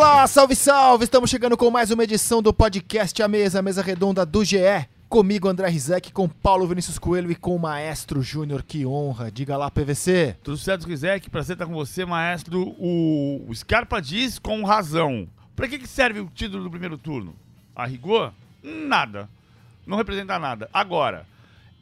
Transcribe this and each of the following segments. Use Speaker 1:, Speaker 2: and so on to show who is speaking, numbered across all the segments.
Speaker 1: Olá, salve, salve! Estamos chegando com mais uma edição do podcast A Mesa, a mesa redonda do GE. Comigo, André Rizek, com Paulo Vinícius Coelho e com o Maestro Júnior. Que honra! Diga lá, PVC.
Speaker 2: Tudo certo, Rizek? Prazer estar com você, Maestro. O, Scarpa diz com razão. Pra que, que serve o título do primeiro turno? A rigor? Nada. Não representa nada. Agora,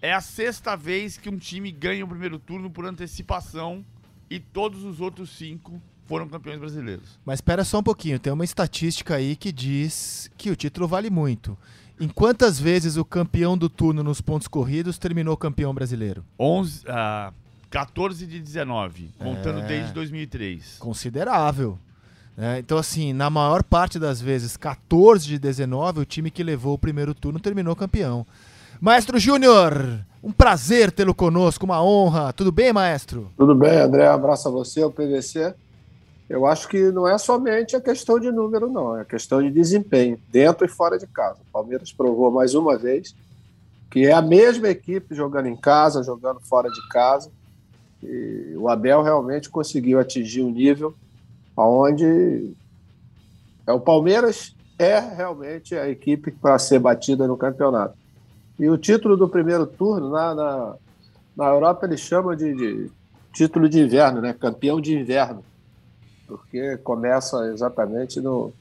Speaker 2: é a sexta vez que um time ganha o primeiro turno por antecipação e todos os outros cinco foram campeões brasileiros.
Speaker 1: Mas espera só um pouquinho, tem uma estatística aí que diz que o título vale muito. Em quantas vezes o campeão do turno nos pontos corridos terminou campeão brasileiro?
Speaker 2: 11, ah, 14 de 19, contando
Speaker 1: É.
Speaker 2: desde 2003.
Speaker 1: Considerável. né? então, assim, na maior parte das vezes, 14 de 19, o time que levou o primeiro turno terminou campeão. Maestro Júnior, um prazer tê-lo conosco, uma honra. Tudo bem, maestro?
Speaker 3: Tudo bem, André? Um abraço a você, ao PVC. Eu acho que não é somente a questão de número, não. É a questão de desempenho, dentro e fora de casa. O Palmeiras provou mais uma vez que é a mesma equipe jogando em casa, jogando fora de casa. E o Abel realmente conseguiu atingir um nível onde é o Palmeiras é realmente a equipe para ser batida no campeonato. E o título do primeiro turno, na, na, na Europa, eles chamam de, de título de inverno, né? Campeão de inverno, porque começa exatamente no,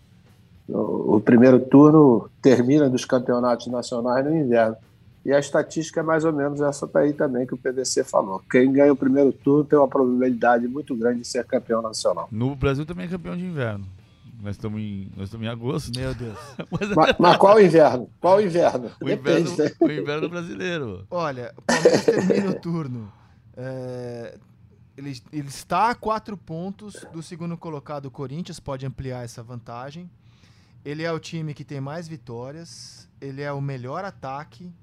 Speaker 3: no o primeiro turno termina dos campeonatos nacionais no inverno. E a estatística é mais ou menos essa daí também que o PVC falou. Quem ganha o primeiro turno tem uma probabilidade muito grande de ser campeão nacional.
Speaker 2: No Brasil também é campeão de inverno. Nós estamos em, nós estamos em agosto.
Speaker 1: Meu Deus.
Speaker 2: Mas
Speaker 3: Mas, mas qual inverno? Qual inverno?
Speaker 2: o,
Speaker 3: Depende,
Speaker 2: inverno,
Speaker 3: né?
Speaker 2: o inverno brasileiro.
Speaker 1: Olha, o Palmeiras termina o turno. É, ele, ele está a quatro pontos do segundo colocado, o Corinthians, pode ampliar essa vantagem. Ele é o time que tem mais vitórias, ele é o melhor ataque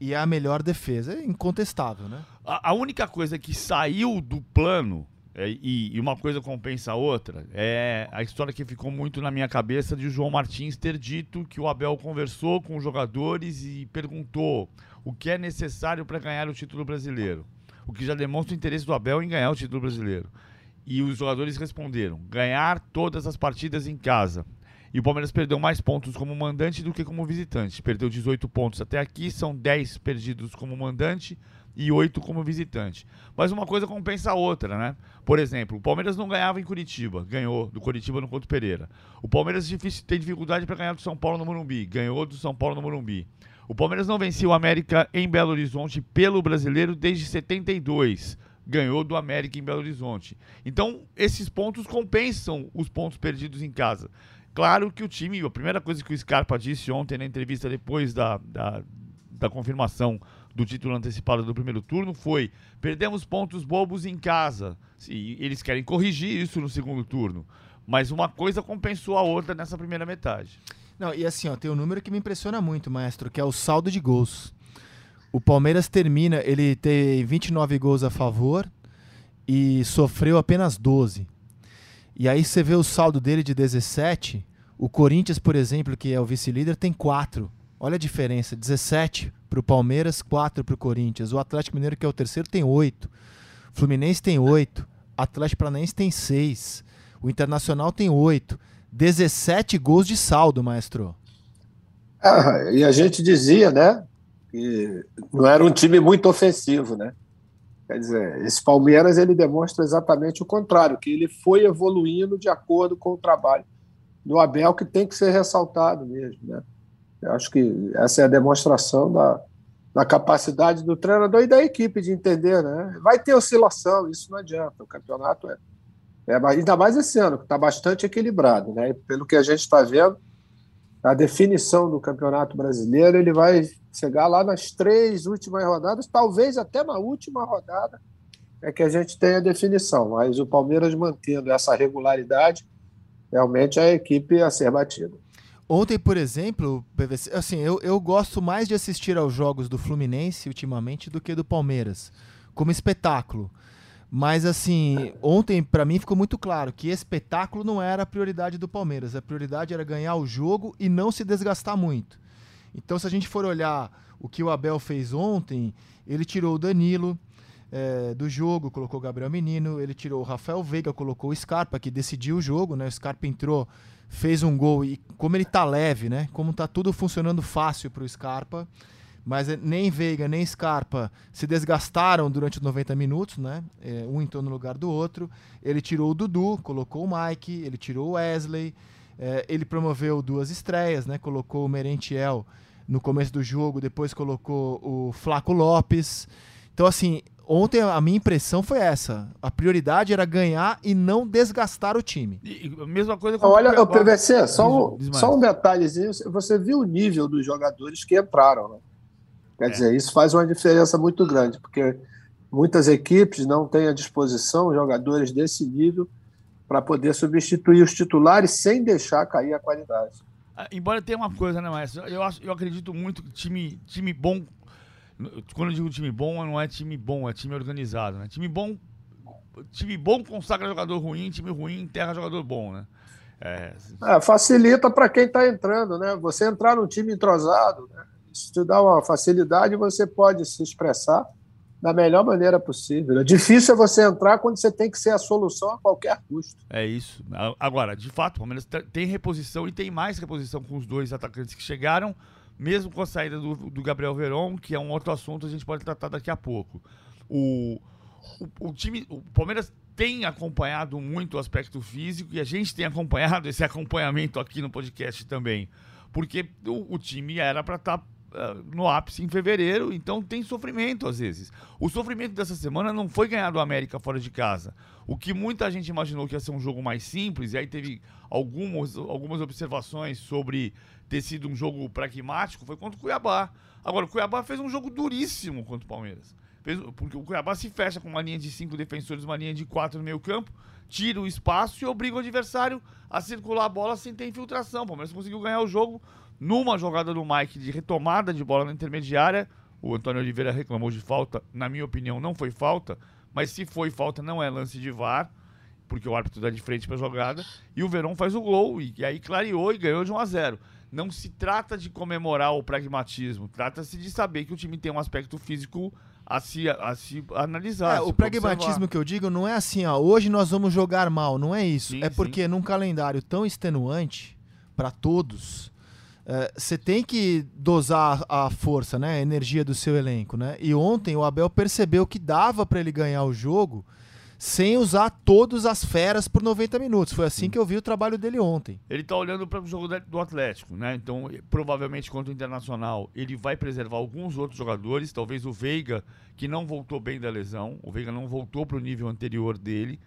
Speaker 1: e é a melhor defesa. É incontestável, né?
Speaker 2: A, a única coisa que saiu do plano, é, e, e uma coisa compensa a outra, é a história que ficou muito na minha cabeça de o João Martins ter dito que o Abel conversou com os jogadores e perguntou o que é necessário para ganhar o título brasileiro. O que já demonstra o interesse do Abel em ganhar o título brasileiro. E os jogadores responderam: ganhar todas as partidas em casa. E o Palmeiras perdeu mais pontos como mandante do que como visitante. Perdeu 18 pontos até aqui, são 10 perdidos como mandante e 8 como visitante. Mas uma coisa compensa a outra, né? Por exemplo, o Palmeiras não ganhava em Curitiba, ganhou do Curitiba no Couto Pereira. O Palmeiras tem dificuldade para ganhar do São Paulo no Morumbi, ganhou do São Paulo no Morumbi. O Palmeiras não vencia o América em Belo Horizonte pelo brasileiro desde 72. Ganhou do América em Belo Horizonte. Então, esses pontos compensam os pontos perdidos em casa. Claro que o time, a primeira coisa que o Scarpa disse ontem na entrevista depois da, da, da confirmação do título antecipado do primeiro turno foi: perdemos pontos bobos em casa. E eles querem corrigir isso no segundo turno. Mas uma coisa compensou a outra nessa primeira metade.
Speaker 1: Não, e assim, ó, tem um número que me impressiona muito, maestro, que é o saldo de gols. O Palmeiras termina, ele tem 29 gols a favor e sofreu apenas 12. E aí você vê o saldo dele de 17. O Corinthians, por exemplo, que é o vice-líder, tem 4. Olha a diferença: 17 para o Palmeiras, 4 para o Corinthians. O Atlético Mineiro, que é o terceiro, tem 8. Fluminense tem 8. Atlético Paranaense tem 6. O Internacional tem 8. 17 gols de saldo, maestro.
Speaker 3: Ah, e a gente dizia, né, que não era um time muito ofensivo, né? Quer dizer, esse Palmeiras ele demonstra exatamente o contrário, que ele foi evoluindo de acordo com o trabalho do Abel, que tem que ser ressaltado mesmo, né? Eu acho que essa é a demonstração da, da capacidade do treinador e da equipe de entender, né? Vai ter oscilação, isso não adianta. O campeonato é, é ainda mais esse ano, que está bastante equilibrado, né? Pelo que a gente está vendo, a definição do Campeonato Brasileiro, ele vai chegar lá nas três últimas rodadas, talvez até na última rodada é que a gente tenha a definição. Mas o Palmeiras mantendo essa regularidade, realmente é a equipe a ser batida.
Speaker 1: Ontem, por exemplo, PVC, assim, eu, eu gosto mais de assistir aos jogos do Fluminense ultimamente do que do Palmeiras, como espetáculo. Mas assim, ontem para mim ficou muito claro que espetáculo não era a prioridade do Palmeiras. A prioridade era ganhar o jogo e não se desgastar muito. Então, se a gente for olhar o que o Abel fez ontem, ele tirou o Danilo, é, do jogo, colocou o Gabriel Menino, ele tirou o Rafael Veiga, colocou o Scarpa, que decidiu o jogo, né? O Scarpa entrou, fez um gol e como ele tá leve, né? Como tá tudo funcionando fácil pro Scarpa, mas é, nem Veiga nem Scarpa se desgastaram durante os 90 minutos, né? É, um entrou no lugar do outro. Ele tirou o Dudu, colocou o Mike, ele tirou o Wesley, é, ele promoveu duas estreias, né? Colocou o Merentiel no começo do jogo, depois colocou o Flaco Lopes. Então, assim, ontem a minha impressão foi essa. A prioridade era ganhar e não desgastar o time.
Speaker 2: E, e mesma coisa
Speaker 3: com Olha, o PVC, só, um, só um detalhezinho. Você viu o nível dos jogadores que entraram, né? Quer é. dizer, isso faz uma diferença muito grande, porque muitas equipes não têm à disposição jogadores desse nível para poder substituir os titulares sem deixar cair a qualidade.
Speaker 2: Ah, embora tenha uma coisa, né, Maestro? Eu, acho, eu acredito muito que time, time bom. Quando eu digo time bom, não é time bom, é time organizado. Né? Time bom. Time bom consagra jogador ruim, time ruim enterra jogador bom, né?
Speaker 3: É, é facilita para quem está entrando, né? Você entrar num time entrosado, né? Isso te dá uma facilidade você pode se expressar da melhor maneira possível. O difícil é você entrar quando você tem que ser a solução a qualquer custo.
Speaker 2: É isso. Agora, de fato, o Palmeiras tem reposição e tem mais reposição com os dois atacantes que chegaram, mesmo com a saída do, do Gabriel Veron, que é um outro assunto a gente pode tratar daqui a pouco. O, o, o time, o Palmeiras tem acompanhado muito o aspecto físico e a gente tem acompanhado esse acompanhamento aqui no podcast também. Porque o, o time era para estar tá no ápice em fevereiro, então tem sofrimento às vezes. O sofrimento dessa semana não foi ganhar do América fora de casa. O que muita gente imaginou que ia ser um jogo mais simples, e aí teve algumas, algumas observações sobre ter sido um jogo pragmático, foi contra o Cuiabá. Agora, o Cuiabá fez um jogo duríssimo contra o Palmeiras. Fez, porque o Cuiabá se fecha com uma linha de cinco defensores, uma linha de quatro no meio campo, tira o espaço e obriga o adversário a circular a bola sem ter infiltração. O Palmeiras conseguiu ganhar o jogo numa jogada do Mike de retomada de bola na intermediária, o Antônio Oliveira reclamou de falta. Na minha opinião, não foi falta, mas se foi falta, não é lance de VAR, porque o árbitro dá de frente para a jogada. E o Verão faz o gol, e, e aí clareou e ganhou de 1 a 0 Não se trata de comemorar o pragmatismo, trata-se de saber que o time tem um aspecto físico a se, a se analisar.
Speaker 1: É, o pragmatismo observar. que eu digo não é assim, ó, hoje nós vamos jogar mal, não é isso. Sim, é porque sim. num calendário tão extenuante para todos, você tem que dosar a força, né, a energia do seu elenco, né? E ontem o Abel percebeu que dava para ele ganhar o jogo sem usar todas as feras por 90 minutos. Foi assim que eu vi o trabalho dele ontem.
Speaker 2: Ele tá olhando para o jogo do Atlético, né? Então, provavelmente contra o Internacional, ele vai preservar alguns outros jogadores, talvez o Veiga, que não voltou bem da lesão, o Veiga não voltou para o nível anterior dele.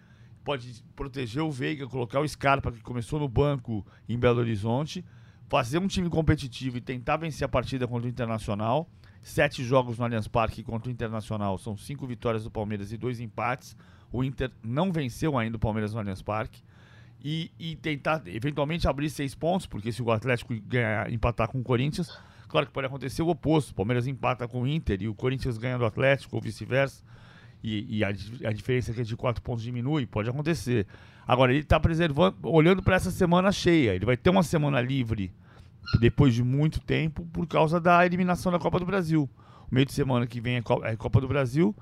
Speaker 2: Pode proteger o Veiga, colocar o Scarpa que começou no banco em Belo Horizonte fazer um time competitivo e tentar vencer a partida contra o Internacional. Sete jogos no Allianz Parque contra o Internacional, são cinco vitórias do Palmeiras e dois empates. O Inter não venceu ainda o Palmeiras no Allianz Parque. E, e tentar eventualmente abrir seis pontos, porque se o Atlético ganhar, empatar com o Corinthians, claro que pode acontecer o oposto. O Palmeiras empata com o Inter e o Corinthians ganha do Atlético, ou vice-versa. E, e a, a, diferença é de quatro pontos diminui, pode acontecer. Agora, ele está preservando, olhando para essa semana cheia. Ele vai ter uma semana livre depois de muito tempo por causa da eliminação da Copa do Brasil. O meio de semana que vem é a é Copa do Brasil.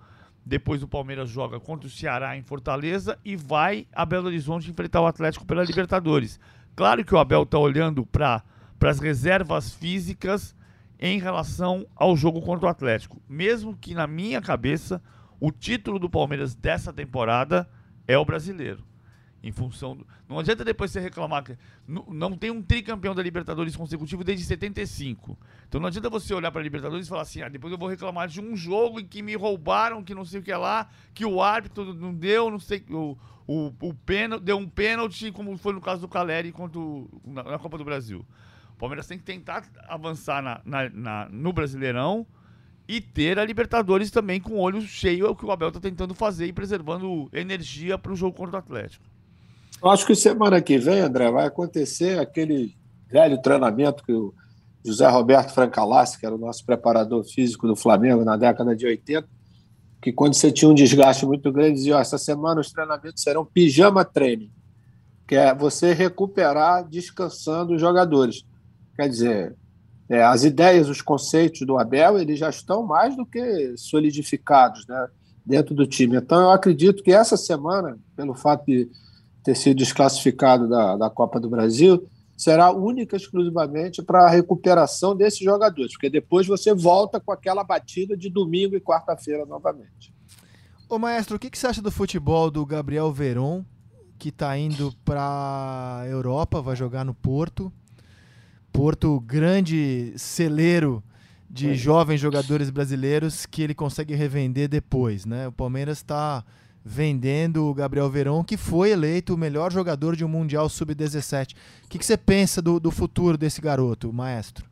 Speaker 2: Depois o Palmeiras joga contra o Ceará em Fortaleza e vai a Belo Horizonte enfrentar o Atlético pela Libertadores. Claro que o Abel está olhando para as reservas físicas em relação ao jogo contra o Atlético. Mesmo que na minha cabeça o título do Palmeiras dessa temporada é o brasileiro em função. Do... Não adianta depois você reclamar que não, tem um tricampeão da Libertadores consecutivo desde 75. Então não adianta você olhar para a Libertadores e falar assim: ah, depois eu vou reclamar de um jogo em que me roubaram, que não sei o que lá, que o árbitro não deu, não sei. O, o, o pênalti, deu um pênalti, como foi no caso do Caleri contra o, na, na, Copa do Brasil. O Palmeiras tem que tentar avançar na, na, na no Brasileirão e ter a Libertadores também com o olho cheio, é o que o Abel está tentando fazer e preservando energia para o jogo contra o Atlético.
Speaker 3: Acho que semana que vem, André, vai acontecer aquele velho treinamento que o José Roberto Francalassi, que era o nosso preparador físico do Flamengo na década de 80, que quando você tinha um desgaste muito grande, dizia: oh, essa semana os treinamentos serão pijama training, que é você recuperar descansando os jogadores. Quer dizer, é, as ideias, os conceitos do Abel, eles já estão mais do que solidificados, né? dentro do time. Então, eu acredito que essa semana, pelo fato de ter sido desclassificado da, da Copa do Brasil, será única exclusivamente para a recuperação desses jogadores, porque depois você volta com aquela batida de domingo e quarta-feira novamente.
Speaker 1: Ô maestro, o que, que você acha do futebol do Gabriel Veron, que está indo para a Europa, vai jogar no Porto? Porto, grande celeiro de é. jovens jogadores brasileiros que ele consegue revender depois, né? O Palmeiras está vendendo o Gabriel Verón, que foi eleito o melhor jogador de um Mundial Sub-17. O que, que, você pensa do, do, futuro desse garoto, maestro?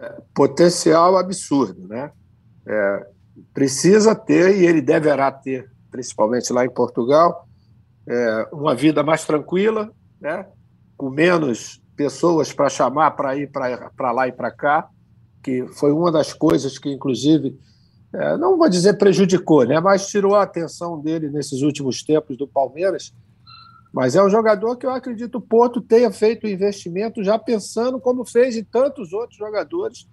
Speaker 3: É, potencial absurdo, né? É, precisa ter, e ele deverá ter, principalmente lá em Portugal, é, uma vida mais tranquila, né? com menos pessoas para chamar para ir para lá e para cá, que foi uma das coisas que, inclusive, é, não vou dizer prejudicou, né, mas tirou a atenção dele nesses últimos tempos do Palmeiras. Mas é um jogador que eu acredito o Porto tenha feito o investimento já pensando como fez em tantos outros jogadores,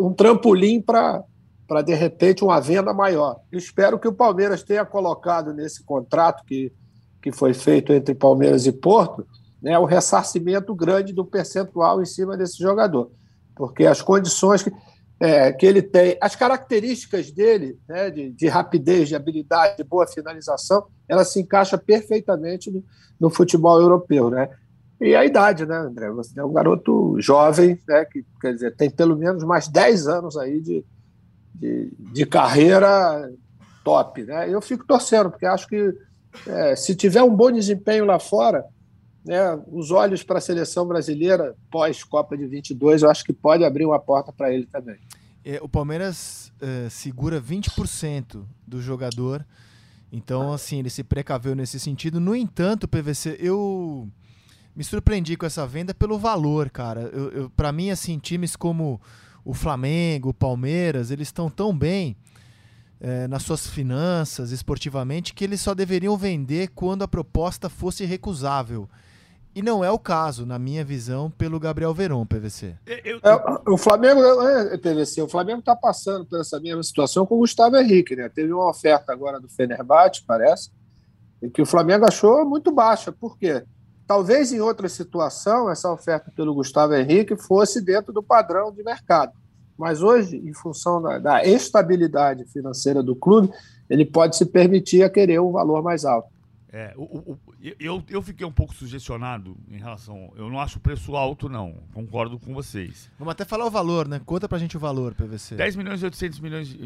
Speaker 3: um trampolim para, para de repente, uma venda maior. Eu espero que o Palmeiras tenha colocado nesse contrato que, que foi feito entre Palmeiras e Porto né, o ressarcimento grande do percentual em cima desse jogador, porque as condições que é, que ele tem, as características dele, né, de, de, rapidez, de habilidade, de boa finalização, ela se encaixa perfeitamente no, no, futebol europeu, né? E a idade, né, André? Você é um garoto jovem, né, que quer dizer, tem pelo menos mais 10 anos aí de, de, de carreira top, né? Eu fico torcendo, porque acho que é, se tiver um bom desempenho lá fora, né, os olhos para a seleção brasileira pós-Copa de 22, eu acho que pode abrir uma porta para ele também.
Speaker 1: É, o Palmeiras é, segura 20% do jogador, então assim, ele se precaveu nesse sentido. No entanto, PVC, eu me surpreendi com essa venda pelo valor, cara. Eu, eu para mim, assim, times como o Flamengo, o Palmeiras, eles estão tão bem é, nas suas finanças, esportivamente, que eles só deveriam vender quando a proposta fosse recusável. E não é o caso, na minha visão, pelo Gabriel Veron, PVC.
Speaker 3: Eu, eu... É, o Flamengo, é, PVC, o Flamengo está passando por essa mesma situação com o Gustavo Henrique, né? Teve uma oferta agora do Fenerbahçe, parece, e que o Flamengo achou muito baixa. Por quê? Talvez em outra situação essa oferta pelo Gustavo Henrique fosse dentro do padrão de mercado. Mas hoje, em função da, da estabilidade financeira do clube, ele pode se permitir a querer um valor mais alto.
Speaker 2: É, o, o, eu, eu fiquei um pouco sugestionado em relação. Eu não acho o preço alto, não. Concordo com vocês.
Speaker 1: Vamos até falar o valor, né? Conta pra gente o valor, PVC.
Speaker 2: 10 milhões e 800 milhões,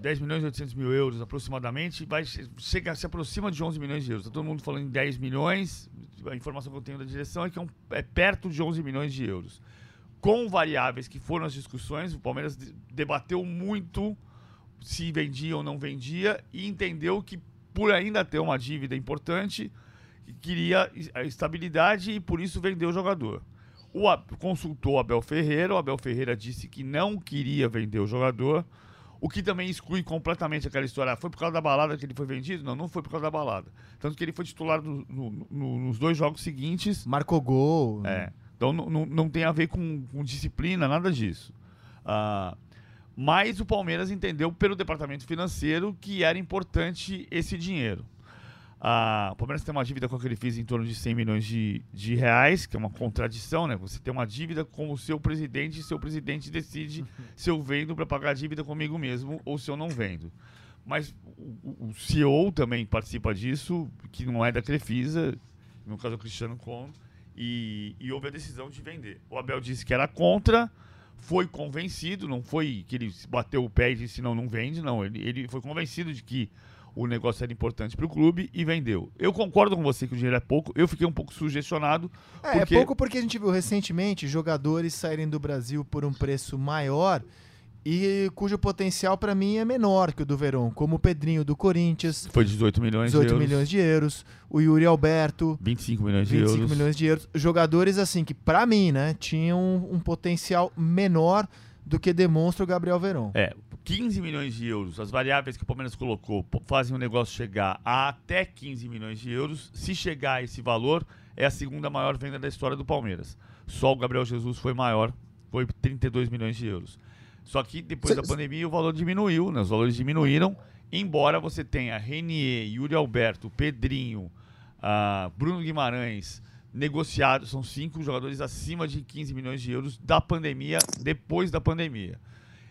Speaker 2: 10 milhões e 800 mil euros aproximadamente, vai, chega, se aproxima de 11 milhões de euros. Tá todo mundo falando em 10 milhões. A informação que eu tenho da direção é que é, um, é perto de 11 milhões de euros. Com variáveis que foram as discussões, o Palmeiras debateu muito se vendia ou não vendia e entendeu que por ainda ter uma dívida importante, queria a estabilidade e por isso vendeu o jogador. O, consultou o Abel Ferreira, o Abel Ferreira disse que não queria vender o jogador, o que também exclui completamente aquela história. Ah, foi por causa da balada que ele foi vendido? Não, não foi por causa da balada. Tanto que ele foi titular no, no, no, nos dois jogos seguintes.
Speaker 1: Marcou gol.
Speaker 2: É. Então não, não tem a ver com, com disciplina, nada disso. Uh, mas o Palmeiras entendeu pelo departamento financeiro que era importante esse dinheiro. Ah, o Palmeiras tem uma dívida com aquele FIS em torno de 100 milhões de, de reais, que é uma contradição, né? Você tem uma dívida com o seu presidente e seu presidente decide se eu vendo para pagar a dívida comigo mesmo ou se eu não vendo. Mas o, o CEO também participa disso, que não é da Crefisa, no caso é o Cristiano Con, e, e houve a decisão de vender. O Abel disse que era contra, foi convencido, não foi que ele bateu o pé e disse não, não vende, não. Ele, ele foi convencido de que o negócio era importante para o clube e vendeu. Eu concordo com você que o dinheiro é pouco, eu fiquei um pouco sugestionado.
Speaker 1: É, é porque... é pouco porque a gente viu recentemente jogadores saírem do Brasil por um preço maior e cujo potencial para mim é menor que o do Verón, como o Pedrinho do Corinthians.
Speaker 2: Foi 18 milhões
Speaker 1: 18
Speaker 2: de euros.
Speaker 1: milhões de euros. O Yuri Alberto.
Speaker 2: 25 milhões de
Speaker 1: 25
Speaker 2: euros.
Speaker 1: milhões de euros. Jogadores assim que para mim, né, tinham um, um, potencial menor do que demonstra o Gabriel Verón.
Speaker 2: É, 15 milhões de euros. As variáveis que o Palmeiras colocou fazem o negócio chegar a até 15 milhões de euros. Se chegar a esse valor, é a segunda maior venda da história do Palmeiras. Só o Gabriel Jesus foi maior, foi 32 milhões de euros. Só que depois da pandemia o valor diminuiu, né? Os valores diminuíram, embora você tenha Renier, Yuri Alberto, Pedrinho, uh, Bruno Guimarães negociados, são cinco jogadores acima de 15 milhões de euros da pandemia, depois da pandemia.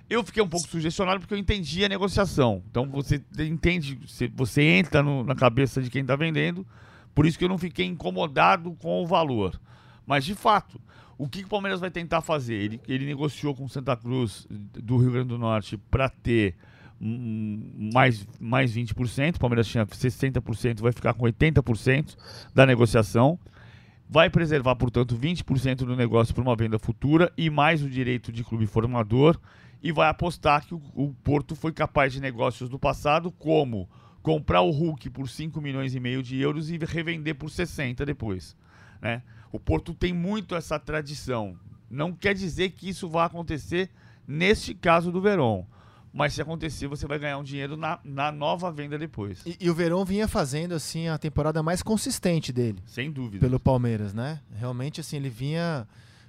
Speaker 2: Eu fiquei um pouco sugestionado porque eu entendi a negociação. Então você entende, você entra no, na cabeça de quem está vendendo, por isso que eu não fiquei incomodado com o valor. Mas de fato, o que, que o Palmeiras vai tentar fazer? Ele, ele negociou com Santa Cruz do Rio Grande do Norte para ter mais, mais 20%. O Palmeiras tinha 60%, vai ficar com 80% da negociação. Vai preservar, portanto, 20% do negócio para uma venda futura e mais o direito de clube formador e vai apostar que o, o Porto foi capaz de negócios do passado, como comprar o Hulk por 5 milhões e meio de euros e revender por 60 depois. Né? O Porto tem muito essa tradição. Não quer dizer que isso vai acontecer neste caso do Verón. Mas se acontecer, você vai ganhar um dinheiro na, na nova venda depois.
Speaker 1: E, e, o Verón vinha fazendo assim a temporada mais consistente dele.
Speaker 2: Sem dúvida.
Speaker 1: Pelo Palmeiras, né? Realmente assim, ele vinha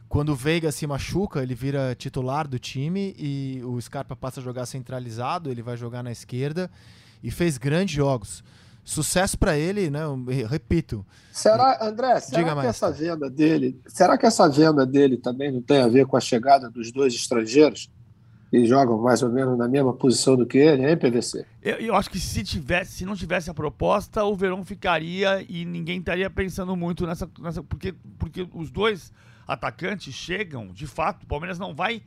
Speaker 1: quando o Veiga se machuca, ele vira titular do time e o Scarpa passa a jogar centralizado, ele vai jogar na esquerda e fez grandes jogos. Sucesso para ele, né? repito.
Speaker 3: Será, André, será que essa venda dele, será que essa venda dele também não tem a ver com a chegada dos dois estrangeiros? que jogam mais ou menos na mesma posição do que ele, hein, PVC?
Speaker 2: Eu, eu, acho que se tivesse, se não tivesse a proposta, o Verão ficaria e ninguém estaria pensando muito nessa, nessa porque, porque os dois atacantes chegam, de fato, o Palmeiras não vai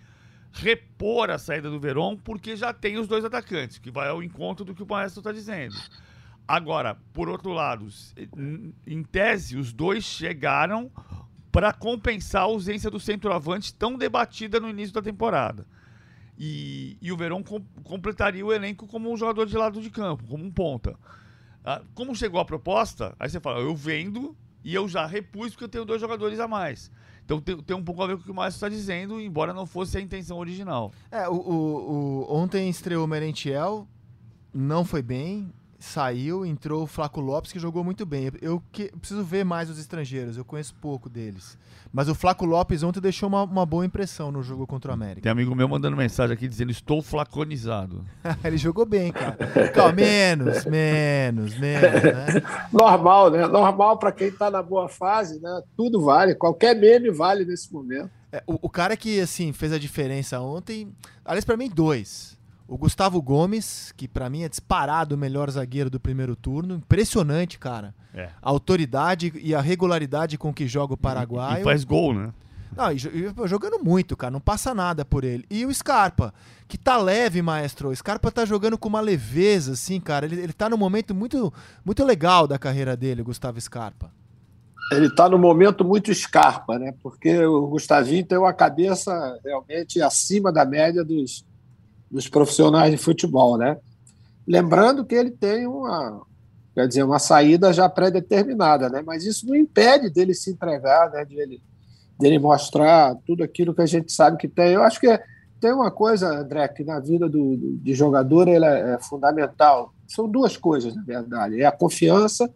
Speaker 2: repor a saída do Verón porque já tem os dois atacantes, que vai ao encontro do que o Maestro está dizendo. Agora, por outro lado, em tese, os dois chegaram para compensar a ausência do centroavante tão debatida no início da temporada. E, e o Verón com, completaria o elenco como um jogador de lado de campo, como um ponta. Ah, como chegou a proposta, aí você fala, eu vendo e eu já repus porque eu tenho dois jogadores a mais. Então tem, tem, um pouco a ver com o que o Márcio está dizendo, embora não fosse a intenção original.
Speaker 1: É, o, o, o ontem estreou o Merentiel, não foi bem, saiu, entrou o Flaco Lopes, que jogou muito bem. Eu que, preciso ver mais os estrangeiros, eu conheço pouco deles. Mas o Flaco Lopes ontem deixou uma, uma boa impressão no jogo contra o América.
Speaker 2: Tem amigo meu mandando mensagem aqui dizendo: Estou flaconizado.
Speaker 1: Ele jogou bem, cara. Calma, menos, menos, menos, né?
Speaker 3: Normal, né? Normal para quem está na boa fase, né? Tudo vale, qualquer meme vale nesse momento.
Speaker 1: É, o, o, cara que, assim, fez a diferença ontem, aliás, para mim, dois. O Gustavo Gomes, que para mim é disparado o melhor zagueiro do primeiro turno. Impressionante, cara. É. A autoridade e a regularidade com que joga o Paraguai.
Speaker 2: E, faz gol, né?
Speaker 1: Não, e, jogando muito, cara. Não passa nada por ele. E o Scarpa, que tá leve, maestro. O Scarpa tá jogando com uma leveza, assim, cara. Ele, ele tá num momento muito, muito legal da carreira dele, o Gustavo Scarpa.
Speaker 3: Ele está no momento muito Scarpa, né? Porque o Gustavinho tem uma cabeça realmente acima da média dos, dos profissionais de futebol, né? Lembrando que ele tem uma, quer dizer, uma saída já pré-determinada, né? Mas isso não impede dele se entregar, né? De ele, dele mostrar tudo aquilo que a gente sabe que tem. Eu acho que tem uma coisa, André, que na vida do, do de jogador ela é fundamental. São duas coisas, na verdade. É a confiança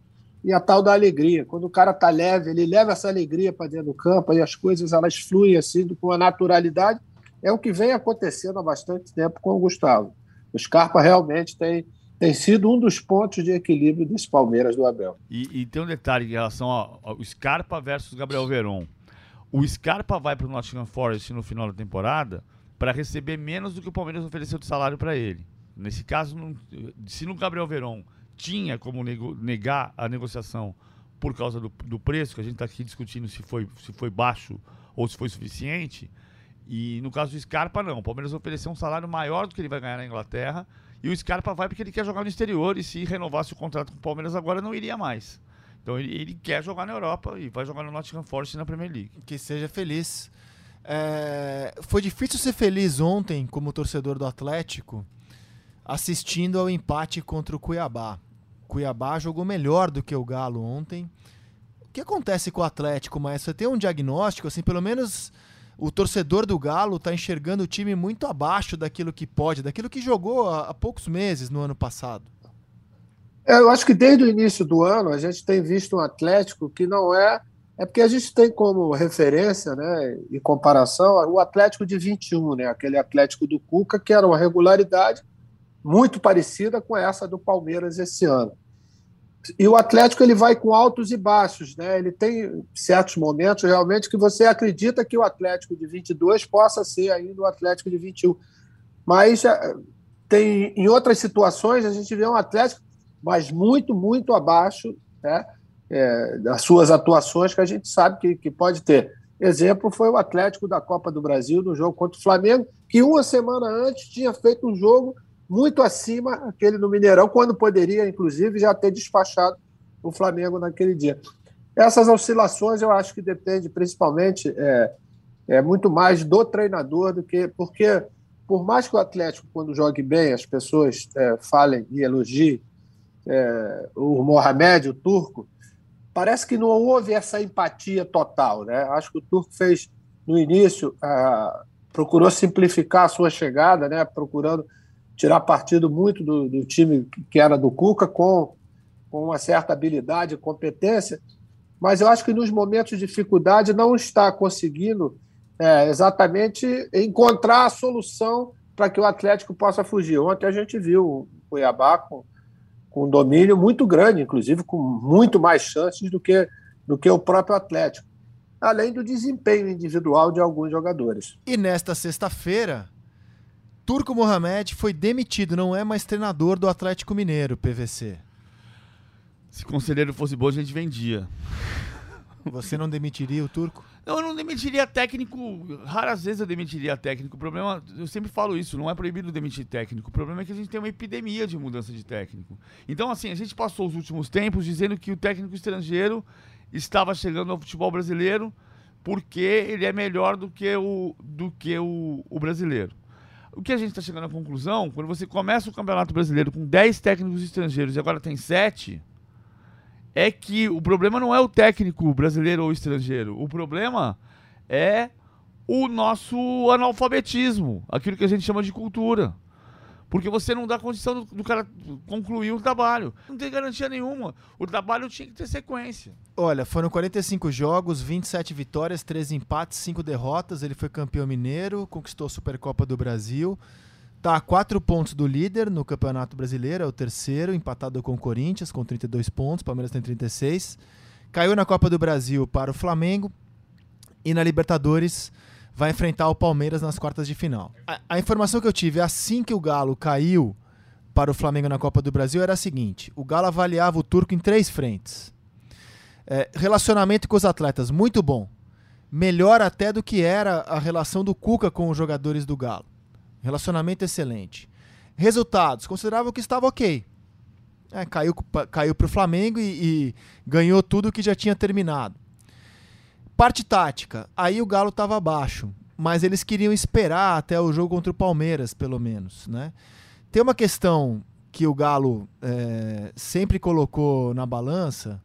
Speaker 3: e a tal da alegria. Quando o cara está leve, ele leva essa alegria para dentro do campo e as coisas elas fluem assim com a naturalidade é o que vem acontecendo há bastante tempo com o Gustavo. O Scarpa realmente tem, tem sido um dos pontos de equilíbrio desse Palmeiras do Abel.
Speaker 2: E, e tem um detalhe em relação ao, ao Scarpa versus Gabriel Veron. O Scarpa vai para o Nottingham Forest no final da temporada para receber menos do que o Palmeiras ofereceu de salário para ele. Nesse caso, não, se no Gabriel Veron tinha como nego, negar a negociação por causa do, do preço, que a gente está aqui discutindo se foi, se foi baixo ou se foi suficiente, e no caso do Scarpa, não. O Palmeiras ofereceu um salário maior do que ele vai ganhar na Inglaterra. E o Scarpa vai porque ele quer jogar no exterior. E se renovasse o contrato com o Palmeiras agora, não iria mais. Então ele, ele quer jogar na Europa e vai jogar no Nottingham Forest na Premier League.
Speaker 1: Que seja feliz. É... Foi difícil ser feliz ontem, como torcedor do Atlético, assistindo ao empate contra o Cuiabá. Cuiabá jogou melhor do que o Galo ontem. O que acontece com o Atlético, mas você tem um diagnóstico, assim, pelo menos o torcedor do Galo está enxergando o time muito abaixo daquilo que pode, daquilo que jogou há, há poucos meses no ano passado.
Speaker 3: É, eu acho que desde o início do ano a gente tem visto um Atlético que não é, É porque a gente tem como referência, né, em comparação, o Atlético de 21, né, aquele Atlético do Cuca, que era uma regularidade muito parecida com essa do Palmeiras esse ano. E o Atlético ele vai com altos e baixos, né? Ele tem certos momentos realmente que você acredita que o Atlético de 22 possa ser ainda o Atlético de 21. Mas eh, tem em outras situações a gente vê um Atlético mas muito, muito abaixo né, é, das suas atuações que a gente sabe que, que pode ter. Exemplo foi o Atlético da Copa do Brasil no jogo contra o Flamengo, que uma semana antes tinha feito um jogo muito acima aquele no Mineirão, quando poderia, inclusive, já ter despachado o Flamengo naquele dia. Essas oscilações eu acho que depende principalmente é, é muito mais do treinador do que porque por mais que o Atlético quando jogue bem as pessoas é, falem e elogiem é, o Mohamed, o turco, parece que não houve essa empatia total. Né? Acho que o turco fez, no início, ah, procurou simplificar a sua chegada, né? procurando tirar partido muito do, do, time que era do Cuca, com, com uma certa habilidade e competência, mas eu acho que nos momentos de dificuldade não está conseguindo é, exatamente encontrar a solução para que o Atlético possa fugir. Ontem a gente viu o Cuiabá com com um domínio muito grande, inclusive com muito mais chances do que, do que o próprio Atlético, além do desempenho individual de alguns jogadores.
Speaker 1: E nesta sexta-feira, Turco Mohamed foi demitido, não é mais treinador do Atlético Mineiro, PVC.
Speaker 2: Se conselheiro fosse bom, a gente vendia.
Speaker 1: Você não demitiria o Turco?
Speaker 2: Eu não demitiria técnico, raras vezes eu demitiria técnico. O problema, eu sempre falo isso, não é proibido demitir técnico. O problema é que a gente tem uma epidemia de mudança de técnico. Então, assim, a gente passou os últimos tempos dizendo que o técnico estrangeiro estava chegando ao futebol brasileiro porque ele é melhor do que o, do que o, o brasileiro. O que a gente está chegando à conclusão, quando você começa o Campeonato Brasileiro com 10 técnicos estrangeiros e agora tem 7, é que o problema não é o técnico brasileiro ou estrangeiro. O problema é o nosso analfabetismo, aquilo que a gente chama de cultura. Porque você não dá condição do, do, cara concluir o trabalho. Não tem garantia nenhuma. O trabalho tinha que ter sequência.
Speaker 1: Olha, foram 45 jogos, 27 vitórias, 13 empates, 5 derrotas. Ele foi campeão mineiro, conquistou a Supercopa do Brasil. Tá a quatro pontos do líder no Campeonato Brasileiro, é o terceiro, empatado com o Corinthians, com 32 pontos, Palmeiras tem 36. Caiu na Copa do Brasil para o Flamengo e na Libertadores vai enfrentar o Palmeiras nas quartas de final. A, a informação que eu tive assim que o Galo caiu para o Flamengo na Copa do Brasil era a seguinte: o Galo avaliava o turco em três frentes. É, relacionamento com os atletas, muito bom. Melhor até do que era a relação do Cuca com os jogadores do Galo. Relacionamento excelente. Resultados, considerava que estava ok. É, caiu caiu para o Flamengo e, e, ganhou tudo que já tinha terminado. Parte tática, aí o Galo estava abaixo, mas eles queriam esperar até o jogo contra o Palmeiras, pelo menos. Né? Tem uma questão que o Galo é, sempre colocou na balança,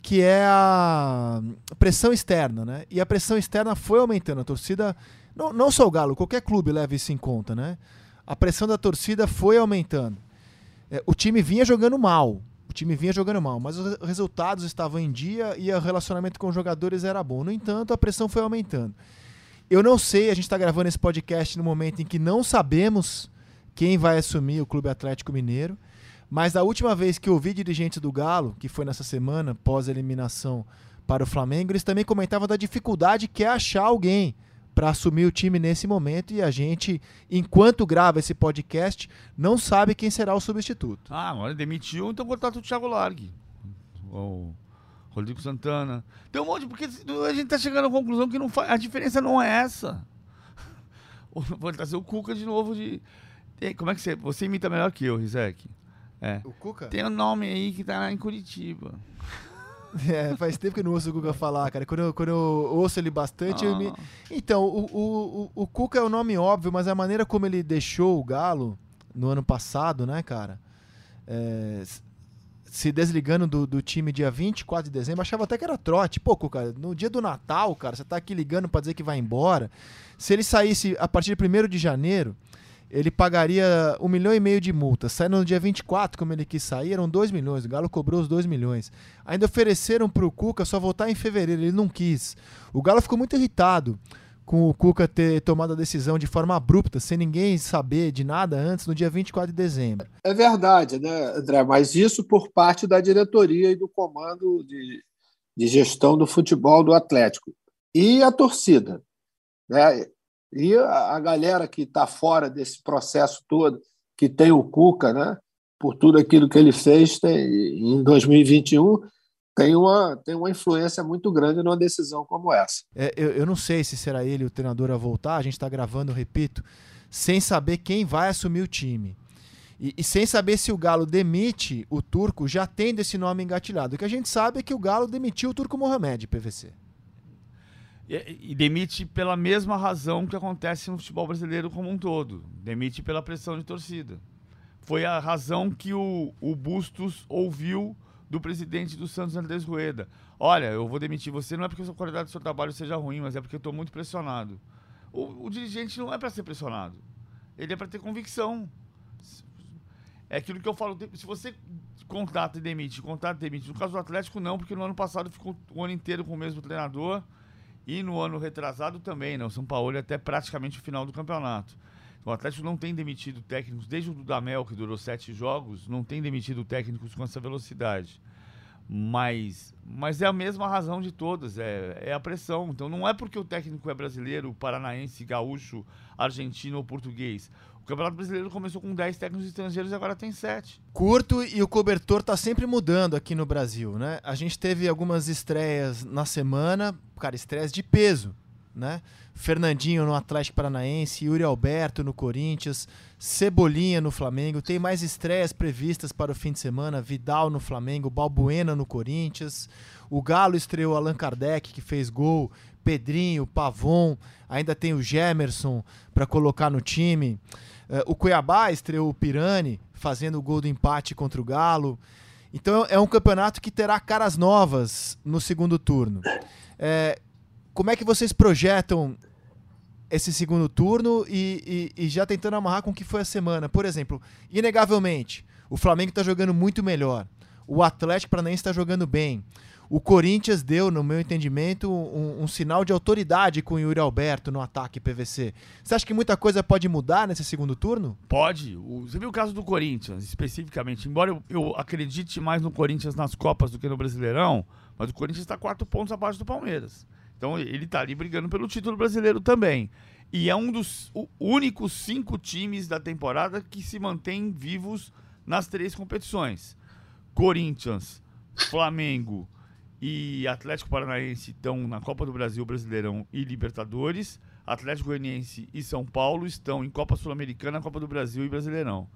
Speaker 1: que é a pressão externa. Né? E a pressão externa foi aumentando. A torcida não, não só o Galo, qualquer clube leva isso em conta, né? A pressão da torcida foi aumentando. É, o time vinha jogando mal. O time vinha jogando mal, mas os resultados estavam em dia e o relacionamento com os jogadores era bom. No entanto, a pressão foi aumentando. Eu não sei, a gente está gravando esse podcast no momento em que não sabemos quem vai assumir o Clube Atlético Mineiro. Mas da última vez que ouvi dirigentes do Galo, que foi nessa semana, pós-eliminação para o Flamengo, eles também comentavam da dificuldade que é achar alguém para assumir o time nesse momento e a gente, enquanto grava esse podcast, não sabe quem será o substituto.
Speaker 2: Ah, agora demitiu, então contrata o Thiago Largue. O Rodrigo Santana. Tem um monte, porque a gente tá chegando à conclusão que não faz, a diferença não é essa. Vou trazer o Cuca de novo de. Como é que você. Você imita melhor que eu, Rizek.
Speaker 1: É. O Cuca?
Speaker 2: Tem um nome aí que tá lá em Curitiba.
Speaker 1: É, faz tempo que eu não ouço o Cuca falar, cara. Quando eu, quando eu ouço ele bastante, ah. me... Então, o, o, o, o Cuca é o nome óbvio, mas a maneira como ele deixou o Galo no ano passado, né, cara? É, se desligando do, do time dia 24 de dezembro, achava até que era trote. Pô, Cuca, no dia do Natal, cara, você tá aqui ligando pra dizer que vai embora. Se ele saísse a partir de 1 de janeiro, ele pagaria um milhão e meio de multa. Saindo no dia 24, como ele quis sair, eram 2 milhões. O Galo cobrou os 2 milhões. Ainda ofereceram para o Cuca só voltar em fevereiro, ele não quis. O Galo ficou muito irritado com o Cuca ter tomado a decisão de forma abrupta, sem ninguém saber de nada antes, no dia 24 de dezembro.
Speaker 3: É verdade, né, André? Mas isso por parte da diretoria e do comando de, de gestão do futebol do Atlético. E a torcida. Né? E a, a galera que está fora desse processo todo, que tem o Cuca, né? por tudo aquilo que ele fez tem, em 2021 tem uma, tem uma influência muito grande numa decisão como essa.
Speaker 1: É, eu, eu não sei se será ele o treinador a voltar, a gente está gravando, repito, sem saber quem vai assumir o time. E, e, sem saber se o Galo demite o turco já tendo esse nome engatilhado. O que a gente sabe é que o Galo demitiu o turco Mohamed, PVC.
Speaker 2: E, e demite pela mesma razão que acontece no futebol brasileiro como um todo. Demite pela pressão de torcida. Foi a razão que o, o Bustos ouviu do presidente do Santos, Andrés Rueda. Olha, eu vou demitir você, não é porque a qualidade do seu trabalho seja ruim, mas é porque eu estou muito pressionado. O, o, dirigente não é para ser pressionado. Ele é para ter convicção. É aquilo que eu falo. Se você contrata e demite, contrata e demite. No caso do Atlético, não, porque no ano passado ficou o ano inteiro com o mesmo treinador. E no ano retrasado também, né? O São Paulo até praticamente o final do campeonato. O Atlético não tem demitido técnicos, desde o Dudamel, que durou sete jogos, não tem demitido técnicos com essa velocidade. Mas, mas é a mesma razão de todas, é, é a pressão. Então não é porque o técnico é brasileiro, paranaense, gaúcho, argentino ou português. O Campeonato Brasileiro começou com 10 técnicos estrangeiros e agora tem 7.
Speaker 1: Curto e o cobertor tá sempre mudando aqui no Brasil, né? A gente teve algumas estreias na semana, cara, estreias de peso né? Fernandinho no Atlético Paranaense, Yuri Alberto no Corinthians, Cebolinha no Flamengo. Tem mais estreias previstas para o fim de semana: Vidal no Flamengo, Balbuena no Corinthians. O Galo estreou Allan Kardec, que fez gol, Pedrinho, Pavon. Ainda tem o Gemerson para colocar no time. Uh, o Cuiabá estreou o Pirani, fazendo o gol do empate contra o Galo. Então é um campeonato que terá caras novas no segundo turno. É, como é que vocês projetam esse segundo turno e, e, e, já tentando amarrar com o que foi a semana? Por exemplo, inegavelmente, o Flamengo está jogando muito melhor. O Atlético Paranaense está jogando bem. O Corinthians deu, no meu entendimento, um, um, sinal de autoridade com o Yuri Alberto no ataque PVC. Você acha que muita coisa pode mudar nesse segundo turno?
Speaker 2: Pode. Você viu o caso do Corinthians, especificamente. Embora eu, eu acredite mais no Corinthians nas Copas do que no Brasileirão, mas o Corinthians está quatro pontos abaixo do Palmeiras. Então ele está ali brigando pelo título brasileiro também. E é um dos únicos cinco times da temporada que se mantém vivos nas três competições. Corinthians, Flamengo e Atlético Paranaense estão na Copa do Brasil, Brasileirão e Libertadores. Atlético Goianiense e São Paulo estão em Copa Sul-Americana, Copa do Brasil e Brasileirão.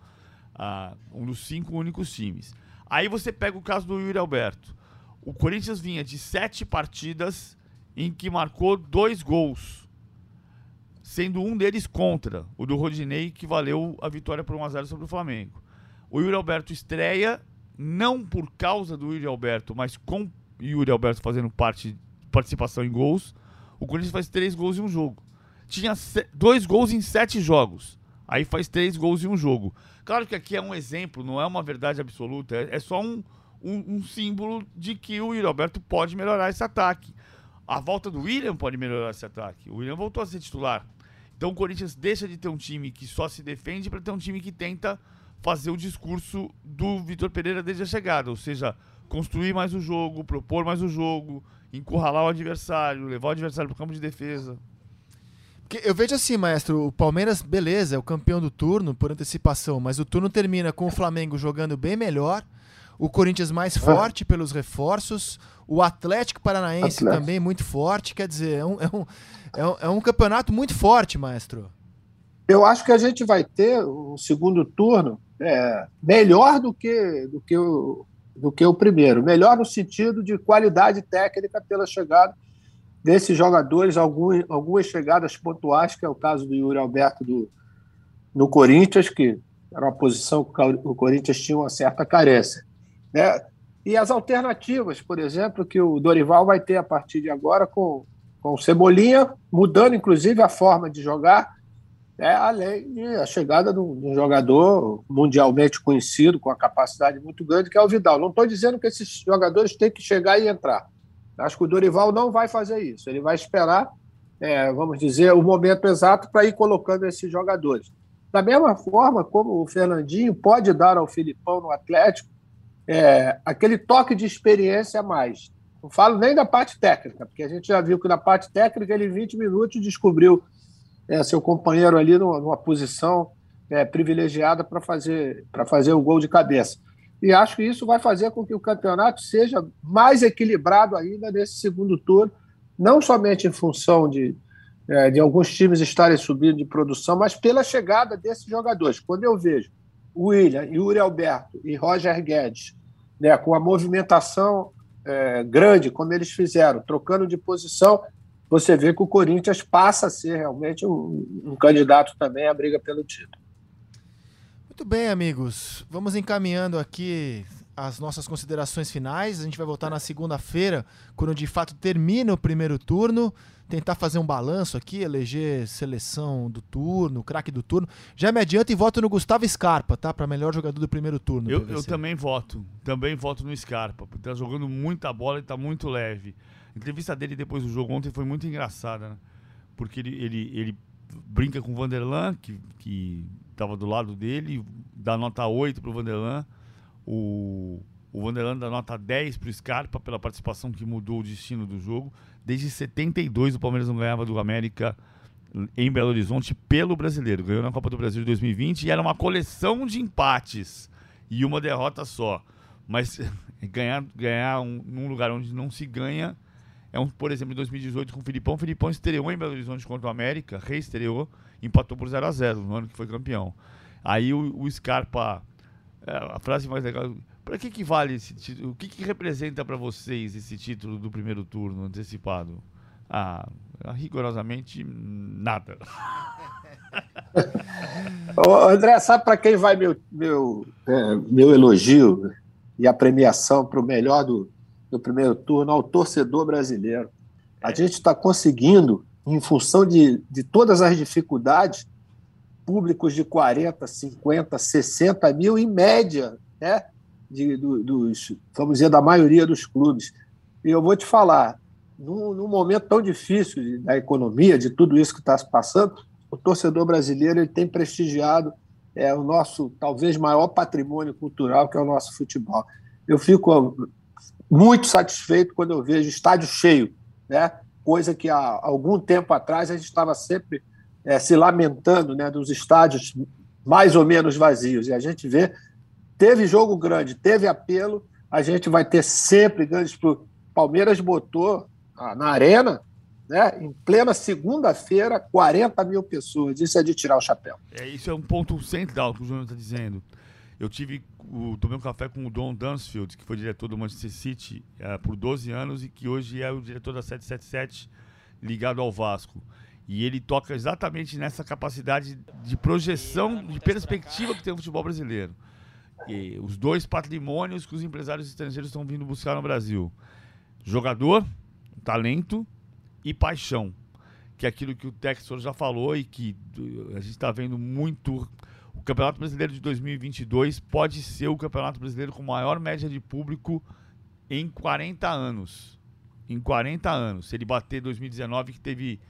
Speaker 2: Ah, um dos cinco únicos times. Aí você pega o caso do Yuri Alberto. O Corinthians vinha de sete partidas em que marcou dois gols, sendo um deles contra, o do Rodinei, que valeu a vitória por 1x0 sobre o Flamengo. O Yuri Alberto estreia, não por causa do Yuri Alberto, mas com Yuri Alberto fazendo parte, participação em gols. O Corinthians faz três gols em um jogo. Tinha dois gols em sete jogos. Aí faz três gols em um jogo. Claro que aqui é um exemplo, não é uma verdade absoluta. É, é só um, um, um símbolo de que o Yuri Alberto pode melhorar esse ataque. A volta do William pode melhorar esse ataque. O William voltou a ser titular. Então o Corinthians deixa de ter um time que só se defende para ter um time que tenta fazer o discurso do Vitor Pereira desde a chegada, ou seja, construir mais o jogo, propor mais o jogo, encurralar o adversário, levar o adversário para o campo de defesa.
Speaker 1: Eu vejo assim, maestro, o Palmeiras, beleza, é o campeão do turno por antecipação, mas o turno termina com o Flamengo jogando bem melhor, o Corinthians mais forte ah. pelos reforços, o Atlético Paranaense Atlético. também muito forte. Quer dizer, é um, é, um, é, um, é um campeonato muito forte, maestro.
Speaker 3: Eu acho que a gente vai ter um segundo turno é, melhor do que, do, que o, do que o primeiro. Melhor no sentido de qualidade técnica pela chegada desses jogadores, alguns, algumas chegadas pontuais, que é o caso do Yuri Alberto do, no Corinthians, que era uma posição que o Corinthians tinha uma certa carência. Né? E as alternativas, por exemplo, que o Dorival vai ter a partir de agora com, com o Cebolinha, mudando inclusive a forma de jogar, é além da chegada de um jogador mundialmente conhecido, com a capacidade muito grande, que é o Vidal. Não estou dizendo que esses jogadores têm que chegar e entrar. Acho que o Dorival não vai fazer isso. Ele vai esperar, é, vamos dizer, o momento exato para ir colocando esses jogadores. Da mesma forma como o Fernandinho pode dar ao Filipão no Atlético é, aquele toque de experiência a mais. Não falo nem da parte técnica, porque a gente já viu que na parte técnica ele, em 20 minutos, descobriu é, seu companheiro ali numa, numa posição é, privilegiada para fazer, fazer o gol de cabeça. E acho que isso vai fazer com que o campeonato seja mais equilibrado ainda nesse segundo turno, não somente em função de, é, de alguns times estarem subindo de produção, mas pela chegada desses jogadores. Quando eu vejo William, Yuri Alberto e Roger Guedes né, com a movimentação é, grande, como eles fizeram, trocando de posição, você vê que o Corinthians passa a ser realmente um, um candidato também à briga pelo título.
Speaker 1: Muito bem, amigos. Vamos encaminhando aqui as nossas considerações finais. A gente vai voltar na segunda-feira, quando de fato termina o primeiro turno. Tentar fazer um balanço aqui, eleger seleção do turno, craque do turno. Já me adianto e voto no Gustavo Scarpa, tá? Para melhor jogador do primeiro turno.
Speaker 2: Eu, eu, também voto. Também voto no Scarpa. Porque tá jogando muita bola e tá muito leve. A entrevista dele depois do jogo ontem foi muito engraçada, né? Porque ele, ele, ele brinca com o Vanderlan, que, que tava do lado dele, dá nota 8 pro Vanderlan. O, o Vanderlan dá nota 10 pro Scarpa pela participação que mudou o destino do jogo. Desde 72 o Palmeiras não ganhava do América em Belo Horizonte pelo brasileiro. Ganhou na Copa do Brasil de 2020 e era uma coleção de empates e uma derrota só. Mas ganhar, ganhar um, num lugar onde não se ganha é um, por exemplo, em 2018 com o Filipão. O Filipão estreou em Belo Horizonte contra o América, reestreou, empatou por 0 a 0 no ano que foi campeão. Aí o, o Scarpa, é, a frase mais legal, para que, que vale esse título? O que, que representa para vocês esse título do primeiro turno antecipado? Ah, rigorosamente nada.
Speaker 3: André, sabe para quem vai meu, meu, é, meu elogio e a premiação para o melhor do, no primeiro turno ao torcedor brasileiro. A é. gente está conseguindo, em função de, de todas as dificuldades, públicos de 40, 50, 60 mil, em média, né? De, do, dos, vamos dizer, da maioria dos clubes. E eu vou te falar, num, num momento tão difícil da economia, de tudo isso que está se passando, o torcedor brasileiro ele tem prestigiado é, o nosso, talvez, maior patrimônio cultural, que é o nosso futebol. Eu fico muito satisfeito quando eu vejo estádio cheio, né? coisa que há algum tempo atrás a gente estava sempre é, se lamentando né, dos estádios mais ou menos vazios. E a gente vê, teve jogo grande, teve apelo, a gente vai ter sempre grandes. Palmeiras botou ah, na arena, né, em plena segunda-feira, 40 mil pessoas. Isso é de tirar o chapéu.
Speaker 2: É, isso é um ponto central que o Júnior está dizendo. Eu tive o, tomei um café com o Don Dunsfield, que foi diretor do Manchester City uh, por 12 anos e que hoje é o diretor da 777 ligado ao Vasco. E ele toca exatamente nessa capacidade de projeção, de perspectiva que tem o futebol brasileiro. E os dois patrimônios que os empresários estrangeiros estão vindo buscar no Brasil: jogador, talento e paixão. Que é aquilo que o Textor já falou e que a gente está vendo muito Campeonato Brasileiro de 2022 pode ser o Campeonato Brasileiro com maior média de público em 40 anos. Em 40 anos. Se ele bater 2019, que teve,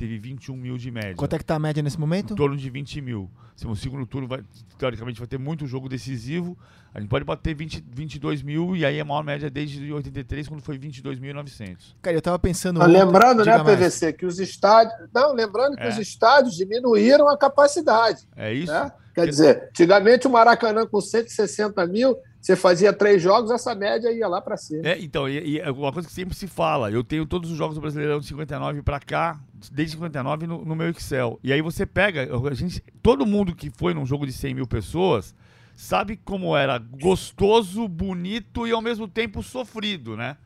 Speaker 2: teve 21 mil de média.
Speaker 1: Quanto é que tá a média nesse momento?
Speaker 2: Em torno de 20 mil. Se o segundo turno, vai, teoricamente, vai ter muito jogo decisivo. A gente pode bater 20, 22 mil e aí a maior média desde 83, quando foi 22.900.
Speaker 1: Cara, eu tava pensando.
Speaker 3: Ah, lembrando, né, PVC, mais. que os estádios. Não, lembrando que é. os estádios diminuíram a capacidade.
Speaker 2: É isso.
Speaker 3: Né? Quer dizer, antigamente o Maracanã com 160 mil, você fazia três jogos, essa média ia lá para cima.
Speaker 2: É, então, e, e é uma coisa que sempre se fala, eu tenho todos os jogos do Brasileirão de 59 para cá, desde 59 no, no meu Excel. E aí você pega, a gente, todo mundo que foi num jogo de 100 mil pessoas sabe como era gostoso, bonito e ao mesmo tempo sofrido, né?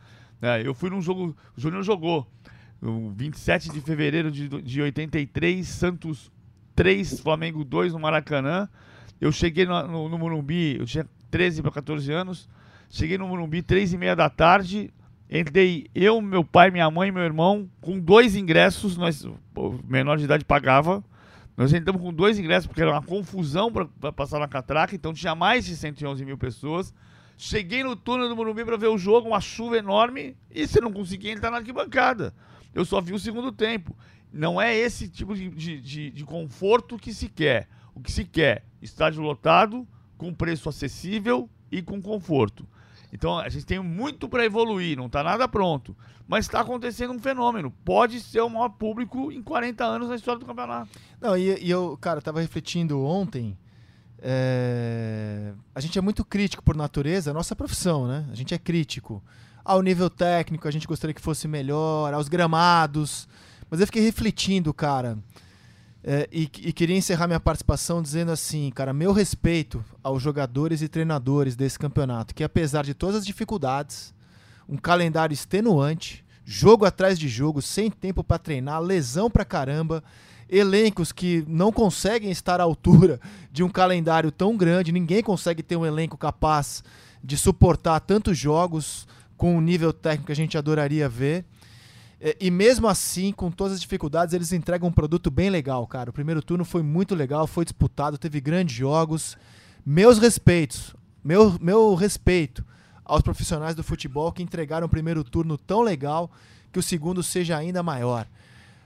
Speaker 2: É, eu fui num jogo, o Júnior jogou, no 27 de fevereiro de, de 83, Santos 3, Flamengo 2 no Maracanã. Eu cheguei no, no, no Morumbi, eu tinha 13 para 14 anos. Cheguei no Morumbi 3 e meia da tarde. Entrei eu, meu pai, minha mãe meu irmão com dois ingressos. Nós, menor de idade pagava Nós entramos com dois ingressos, porque era uma confusão para passar na catraca, então tinha mais de 111 mil pessoas. Cheguei no túnel do Morumbi para ver o jogo, uma chuva enorme, e você não conseguia entrar na arquibancada. Eu só vi o segundo tempo. Não é esse tipo de, de, de, de conforto que se quer. O que se quer, estádio lotado, com preço acessível e com conforto. Então a gente tem muito para evoluir, não está nada pronto. Mas está acontecendo um fenômeno. Pode ser o maior público em 40 anos na história do campeonato.
Speaker 1: Não, e, e eu, cara, estava refletindo ontem. É... A gente é muito crítico por natureza, nossa profissão, né? A gente é crítico. Ao nível técnico, a gente gostaria que fosse melhor, aos gramados. Mas eu fiquei refletindo, cara. É, e, e, queria encerrar minha participação dizendo assim, cara, meu respeito aos jogadores e treinadores desse campeonato, que apesar de todas as dificuldades, um calendário extenuante, jogo atrás de jogo, sem tempo para treinar, lesão pra caramba, elencos que não conseguem estar à altura de um calendário tão grande, ninguém consegue ter um elenco capaz de suportar tantos jogos com o nível técnico que a gente adoraria ver. É, e mesmo assim, com todas as dificuldades, eles entregam um produto bem legal, cara. O primeiro turno foi muito legal, foi disputado, teve grandes jogos. Meus respeitos, meu, meu respeito aos profissionais do futebol que entregaram o primeiro turno tão legal que o segundo seja ainda maior.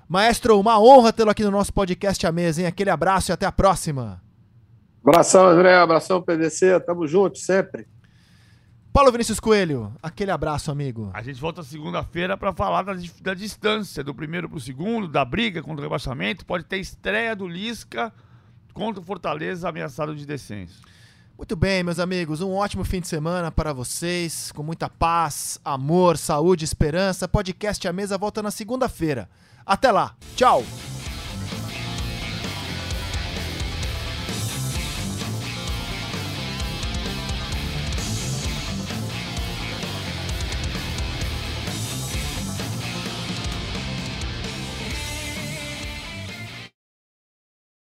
Speaker 1: Maestro, uma honra tê-lo aqui no nosso podcast à mesa, hein? Aquele abraço e até a próxima.
Speaker 3: Abração, André. Abração, PDC. Tamo junto sempre.
Speaker 1: Paulo Vinícius Coelho, aquele abraço, amigo.
Speaker 2: A gente volta segunda-feira para falar da, da, distância do primeiro para o segundo, da briga contra o rebaixamento. Pode ter estreia do Lisca contra o Fortaleza ameaçado de descenso.
Speaker 1: Muito bem, meus amigos, um ótimo fim de semana para vocês, com muita paz, amor, saúde, esperança. Podcast A Mesa volta na segunda-feira. Até lá, tchau!